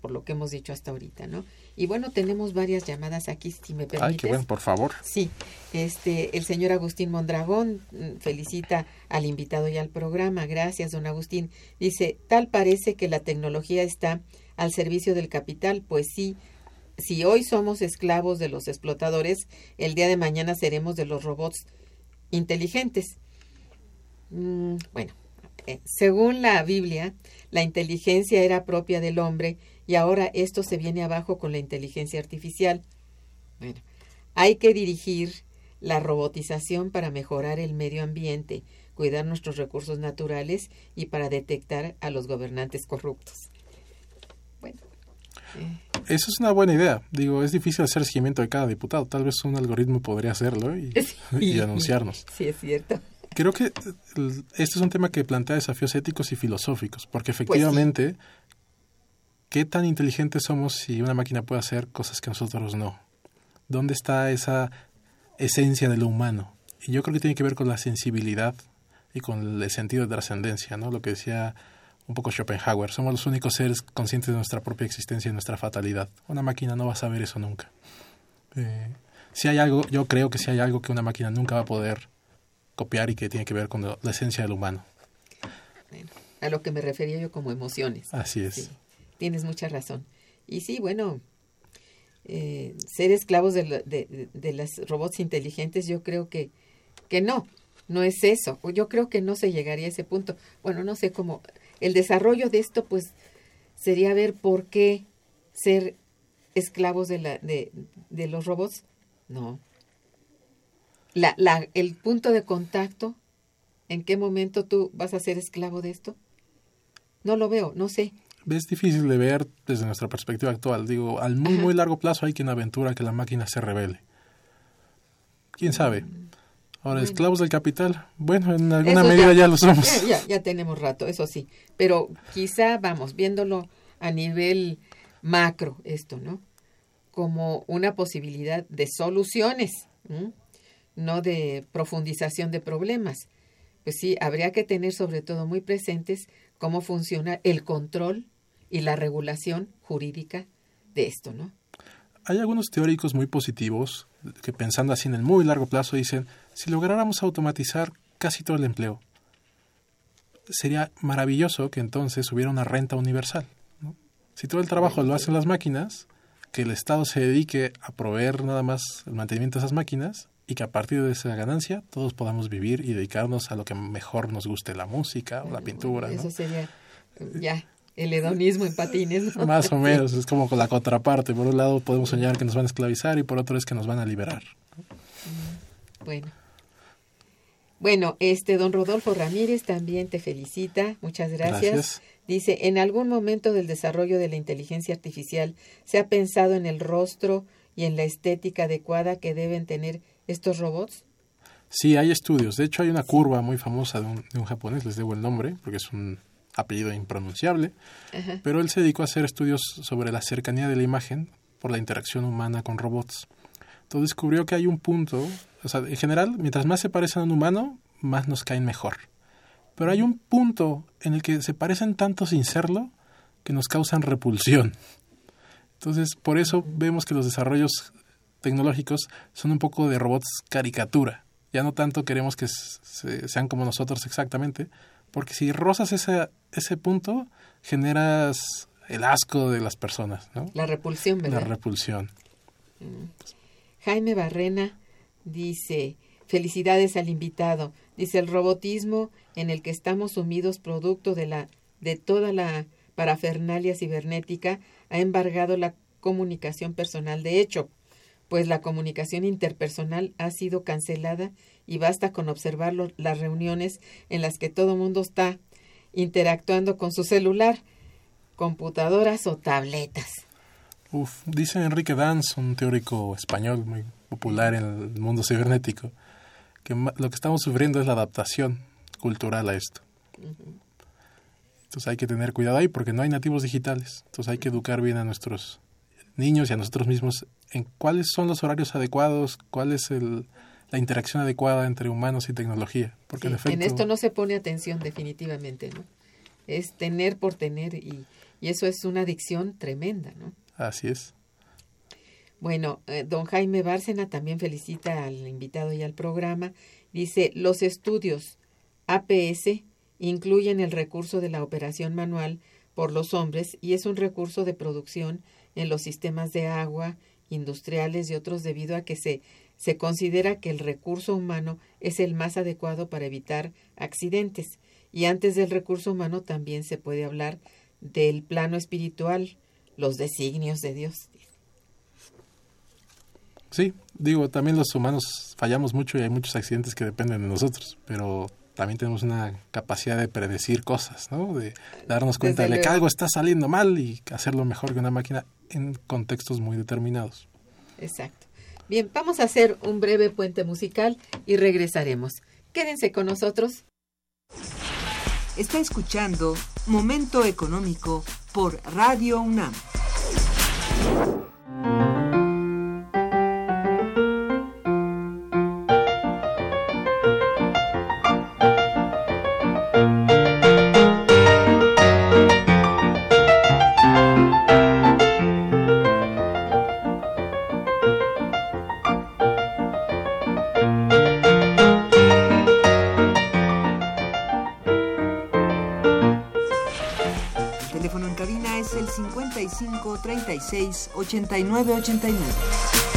por lo que hemos dicho hasta ahorita, ¿no? Y bueno, tenemos varias llamadas aquí, si me permites. Ay, qué bueno, por favor. Sí, este, el señor Agustín Mondragón mm, felicita al invitado y al programa. Gracias, don Agustín. Dice, tal parece que la tecnología está al servicio del capital, pues sí, si hoy somos esclavos de los explotadores, el día de mañana seremos de los robots inteligentes. Mm, bueno, eh, según la Biblia, la inteligencia era propia del hombre y ahora esto se viene abajo con la inteligencia artificial. Bueno, hay que dirigir la robotización para mejorar el medio ambiente, cuidar nuestros recursos naturales y para detectar a los gobernantes corruptos. Eh, Eso es una buena idea. Digo, es difícil hacer seguimiento de cada diputado. Tal vez un algoritmo podría hacerlo y, [LAUGHS] y anunciarnos. Sí, es cierto. Creo que el- este es un tema que plantea desafíos éticos y filosóficos, Pues porque efectivamente, ¿qué tan inteligentes somos si una máquina puede hacer cosas que nosotros no? ¿Dónde está esa esencia de lo humano? Y yo creo que tiene que ver con la sensibilidad y con el sentido de trascendencia, ¿no? Lo que decía un poco Schopenhauer, somos los únicos seres conscientes de nuestra propia existencia y nuestra fatalidad. Una máquina no va a saber eso nunca. Eh, si hay algo, yo creo que si hay algo que una máquina nunca va a poder copiar y que tiene que ver con la esencia del humano. Bueno, a lo que me refería yo como emociones. Así es. Sí, tienes mucha razón. Y sí, bueno, eh, ser esclavos de, la- de, de- las robots inteligentes, yo creo que, que no, no es eso. Yo creo que no se llegaría a ese punto. Bueno, no sé cómo. El desarrollo de esto, pues, sería ver por qué ser esclavos de, la, de, de los robots. No. La, la, el punto de contacto, ¿en qué momento tú vas a ser esclavo de esto? No lo veo, no sé. Es difícil de ver desde nuestra perspectiva actual. Digo, al muy, Ajá. muy largo plazo hay quien aventura que la máquina se revele. ¿Quién sabe? Ahora, Bueno. esclavos del capital. Bueno, en alguna Eso medida ya, lo somos. Ya, ya, ya tenemos rato, eso sí. Pero quizá, vamos, viéndolo a nivel macro, esto, ¿no? Como una posibilidad de soluciones, ¿m? no de profundización de problemas. Pues sí, habría que tener sobre todo muy presentes cómo funciona el control y la regulación jurídica de esto, ¿no? Hay algunos teóricos muy positivos que pensando así en el muy largo plazo dicen, si lográramos automatizar casi todo el empleo, sería maravilloso que entonces hubiera una renta universal. ¿no? Si todo el trabajo lo hacen las máquinas, que el Estado se dedique a proveer nada más el mantenimiento de esas máquinas y que a partir de esa ganancia todos podamos vivir y dedicarnos a lo que mejor nos guste, la música o la pintura. ¿no? Eso sería, ya, el hedonismo en patines. ¿no? Más o menos, es como con la contraparte. Por un lado podemos soñar que nos van a esclavizar y por otro es que nos van a liberar. Bueno. Bueno, este don Rodolfo Ramírez también te felicita. Muchas gracias. Gracias. Dice, en algún momento del desarrollo de la inteligencia artificial se ha pensado en el rostro y en la estética adecuada que deben tener estos robots. Sí, hay estudios. De hecho, hay una curva muy famosa de un, de un japonés, les debo el nombre, porque es un apellido impronunciable, Ajá. pero él se dedicó a hacer estudios sobre la cercanía de la imagen por la interacción humana con robots. Entonces descubrió que hay un punto, o sea, en general, mientras más se parecen a un humano, más nos caen mejor. Pero hay un punto en el que se parecen tanto sin serlo que nos causan repulsión. Entonces, por eso vemos que los desarrollos tecnológicos son un poco de robots caricatura. Ya no tanto queremos que se- sean como nosotros exactamente, porque si rozas ese, ese punto, generas el asco de las personas, ¿no? La repulsión, La ¿verdad? repulsión. Jaime Barrena dice, felicidades al invitado. Dice, el robotismo en el que estamos sumidos producto de, la, de toda la parafernalia cibernética ha embargado la comunicación personal. De hecho, pues la comunicación interpersonal ha sido cancelada y basta con observar las reuniones en las que todo mundo está interactuando con su celular, computadoras o tabletas. Uf, dice Enrique Danz, un teórico español muy popular en el mundo cibernético, que lo que estamos sufriendo es la adaptación cultural a esto. Entonces hay que tener cuidado ahí porque no hay nativos digitales. Entonces hay que educar bien a nuestros niños y a nosotros mismos en cuáles son los horarios adecuados, cuál es el, la interacción adecuada entre humanos y tecnología. Porque Sí, en efecto, en esto no se pone atención definitivamente, ¿no? Es tener por tener y, y eso es una adicción tremenda, ¿no? así es. Bueno, eh, don Jaime Bárcena también felicita al invitado y al programa. Dice, los estudios APS incluyen el recurso de la operación manual por los hombres y es un recurso de producción en los sistemas de agua, industriales y otros debido a que se, se considera que el recurso humano es el más adecuado para evitar accidentes. Y antes del recurso humano también se puede hablar del plano espiritual, los designios de Dios. Sí, digo, también los humanos fallamos mucho y hay muchos accidentes que dependen de nosotros, pero también tenemos una capacidad de predecir cosas, ¿no? De darnos cuenta Desde de que algo está saliendo mal y hacerlo mejor que una máquina en contextos muy determinados. Exacto. Bien, vamos a hacer un breve puente musical y regresaremos. Quédense con nosotros. Está escuchando Momento Económico por Radio UNAM. 36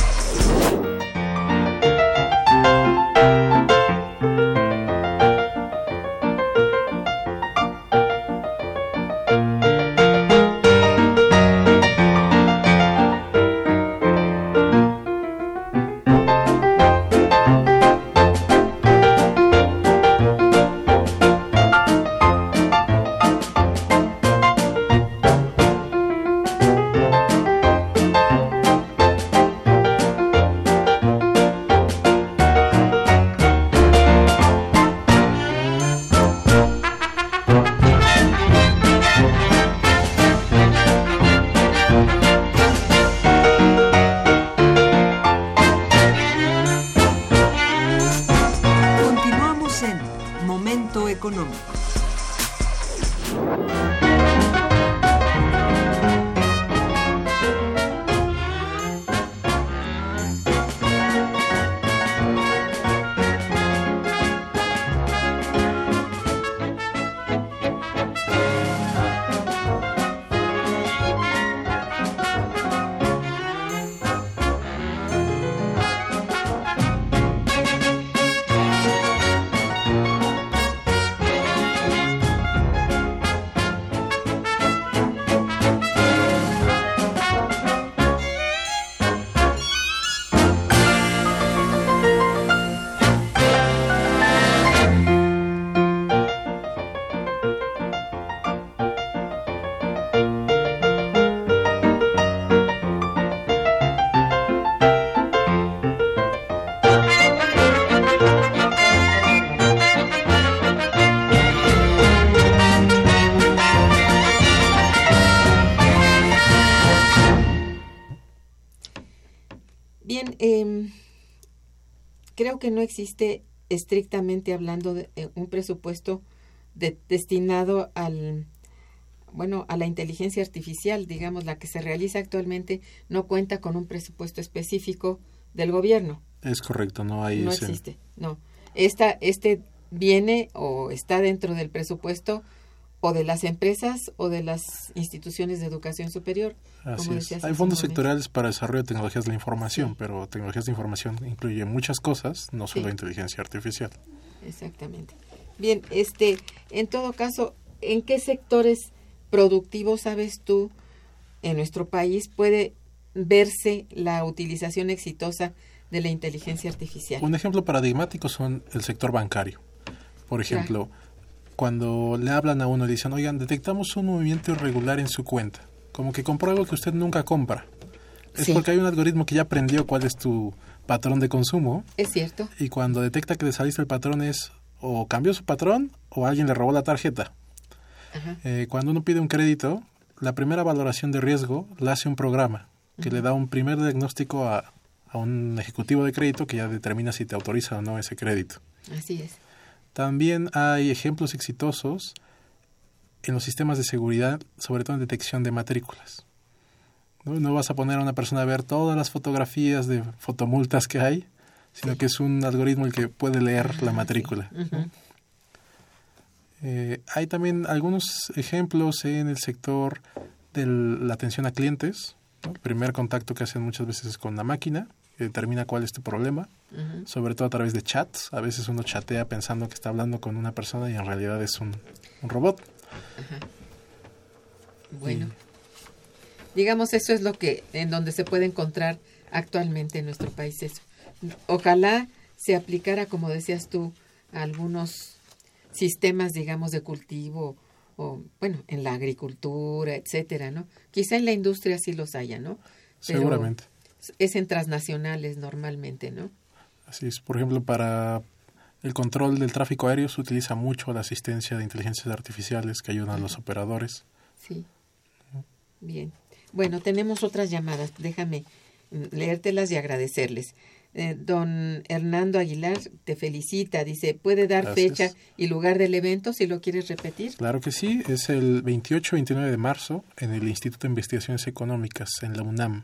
que no existe estrictamente hablando de eh, un presupuesto de, destinado al bueno a la inteligencia artificial digamos la que se realiza actualmente no cuenta con un presupuesto específico del gobierno. Es correcto, no hay no ese- existe no. Esta este viene o está dentro del presupuesto o de las empresas o de las instituciones de educación superior Así como es. Hay fondos sectoriales para desarrollo de tecnologías de la información, Sí. pero tecnologías de información incluye muchas cosas, no solo Sí. inteligencia artificial. Exactamente. Bien, este, en todo caso, ¿en qué sectores productivos sabes tú en nuestro país puede verse la utilización exitosa de la inteligencia artificial? Un ejemplo paradigmático son el sector bancario. Por ejemplo, cuando le hablan a uno y dicen, oigan, detectamos un movimiento irregular en su cuenta, como que compró algo que usted nunca compra. Es Sí. porque hay un algoritmo que ya aprendió cuál es tu patrón de consumo Es cierto. y cuando detecta que le saliste el patrón es o cambió su patrón o alguien le robó la tarjeta. Ajá. Eh, cuando uno pide un crédito, la primera valoración de riesgo la hace un programa que le da un primer diagnóstico a, a un ejecutivo de crédito que ya determina si te autoriza o no ese crédito. Así es. También hay ejemplos exitosos en los sistemas de seguridad, sobre todo en detección de matrículas. ¿No? No vas a poner a una persona a ver todas las fotografías de fotomultas que hay, sino que es un algoritmo el que puede leer la matrícula. ¿no? Ujú. Eh, hay también algunos ejemplos en el sector de la atención a clientes. ¿no? El primer contacto que hacen muchas veces es con la máquina, que determina cuál es tu problema, sobre todo a través de chats. A veces uno chatea pensando que está hablando con una persona y en realidad es un, un robot. Bueno. Digamos, eso es lo que, en donde se puede encontrar actualmente en nuestro país eso. Ojalá se aplicara, como decías tú, a algunos sistemas, digamos, de cultivo o, bueno, en la agricultura, etcétera, ¿no? Quizá en la industria sí los haya, ¿no? Pero Seguramente. Es en transnacionales normalmente, ¿no? Así es. Por ejemplo, para el control del tráfico aéreo se utiliza mucho la asistencia de inteligencias artificiales que ayudan a los operadores. Sí. Bien. Bueno, tenemos otras llamadas. Déjame leértelas y agradecerles. Eh, don Hernando Aguilar te felicita. Dice, ¿puede dar Gracias. fecha y lugar del evento si lo quieres repetir? Claro que sí, es el 28-29 de marzo en el Instituto de Investigaciones Económicas, en la UNAM,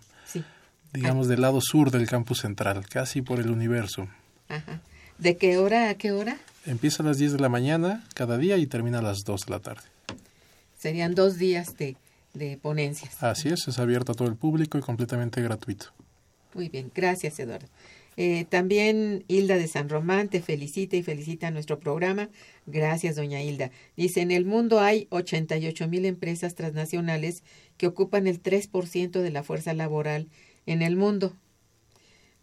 Digamos del lado sur del campus central, casi por el universo. Ajá. ¿De qué hora a qué hora? Empieza a las 10 de la mañana cada día y termina a las 2 de la tarde. Serían dos días de, de ponencias. Así es, es abierto a todo el público y completamente gratuito. Muy bien, gracias Eduardo. Eh, también Hilda de San Román te felicita y felicita nuestro programa. Gracias, doña Hilda. Dice, en el mundo hay 88 mil empresas transnacionales que ocupan el 3% de la fuerza laboral en el mundo.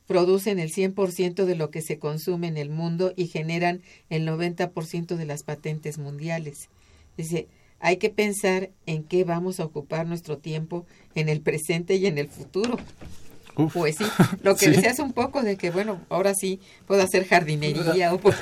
Producen el 100% de lo que se consume en el mundo y generan el 90% de las patentes mundiales. Dice, hay que pensar en qué vamos a ocupar nuestro tiempo en el presente y en el futuro. Uf, Pues sí, lo que [LAUGHS] Sí. decías un poco de que, bueno, ahora sí puedo hacer jardinería o puedo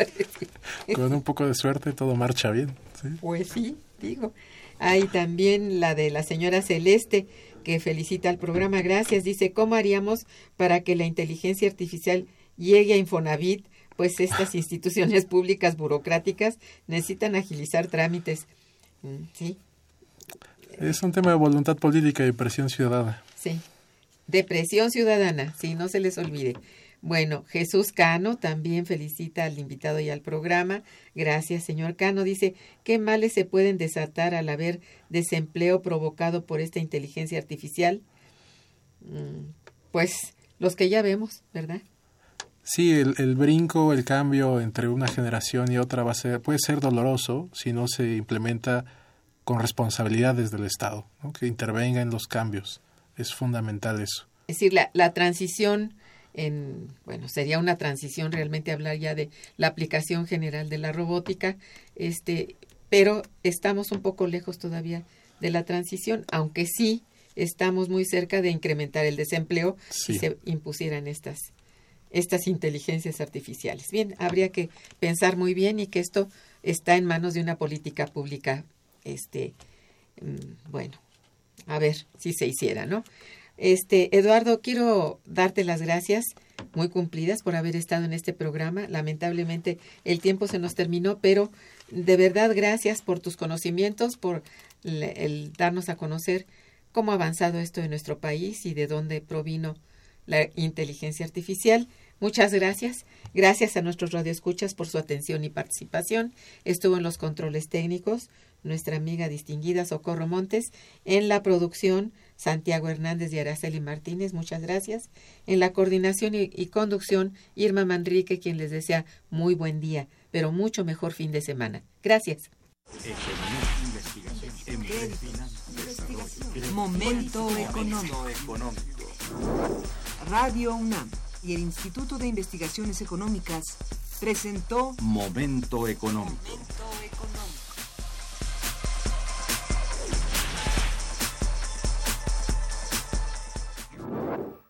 [LAUGHS] con un poco de suerte todo marcha bien. ¿sí? Pues sí, digo. Hay también la de la señora Celeste que felicita al programa. Gracias. Dice, ¿cómo haríamos para que la inteligencia artificial llegue a Infonavit? Pues estas [LAUGHS] instituciones públicas burocráticas necesitan agilizar trámites. Mm, Sí, Es un tema de voluntad política y presión ciudadana. Sí. Depresión ciudadana, sí, no se les olvide. Bueno, Jesús Cano también felicita al invitado y al programa. Gracias, señor Cano. Dice, ¿qué males se pueden desatar al haber desempleo provocado por esta inteligencia artificial? Mm, Pues los que ya vemos, ¿verdad? Sí, el, el brinco, el cambio entre una generación y otra va a ser, puede ser doloroso si no se implementa con responsabilidades del Estado, ¿no? que intervenga en los cambios. Es fundamental eso. Es decir, la, la transición en, bueno, sería una transición realmente hablar ya de la aplicación general de la robótica, este, pero estamos un poco lejos todavía de la transición, aunque sí estamos muy cerca de incrementar el desempleo si se impusieran estas estas inteligencias artificiales. Bien, habría que pensar muy bien y que esto está en manos de una política pública, este, mm, bueno, a ver si se hiciera, ¿no? Este, Eduardo, quiero darte las gracias muy cumplidas por haber estado en este programa. Lamentablemente el tiempo se nos terminó, pero de verdad gracias por tus conocimientos, por el, darnos a conocer cómo ha avanzado esto en nuestro país y de dónde provino la inteligencia artificial. Muchas gracias. Gracias a nuestros radioescuchas por su atención y participación. Estuvo en los controles técnicos nuestra amiga distinguida Socorro Montes, en la producción Santiago Hernández y Araceli Martínez, muchas gracias. En la coordinación y, conducción Irma Manrique, quien les desea muy buen día, pero mucho mejor fin de semana. Gracias. Momento económico. Radio UNAM y el Instituto de Investigaciones Económicas presentó Momento económico.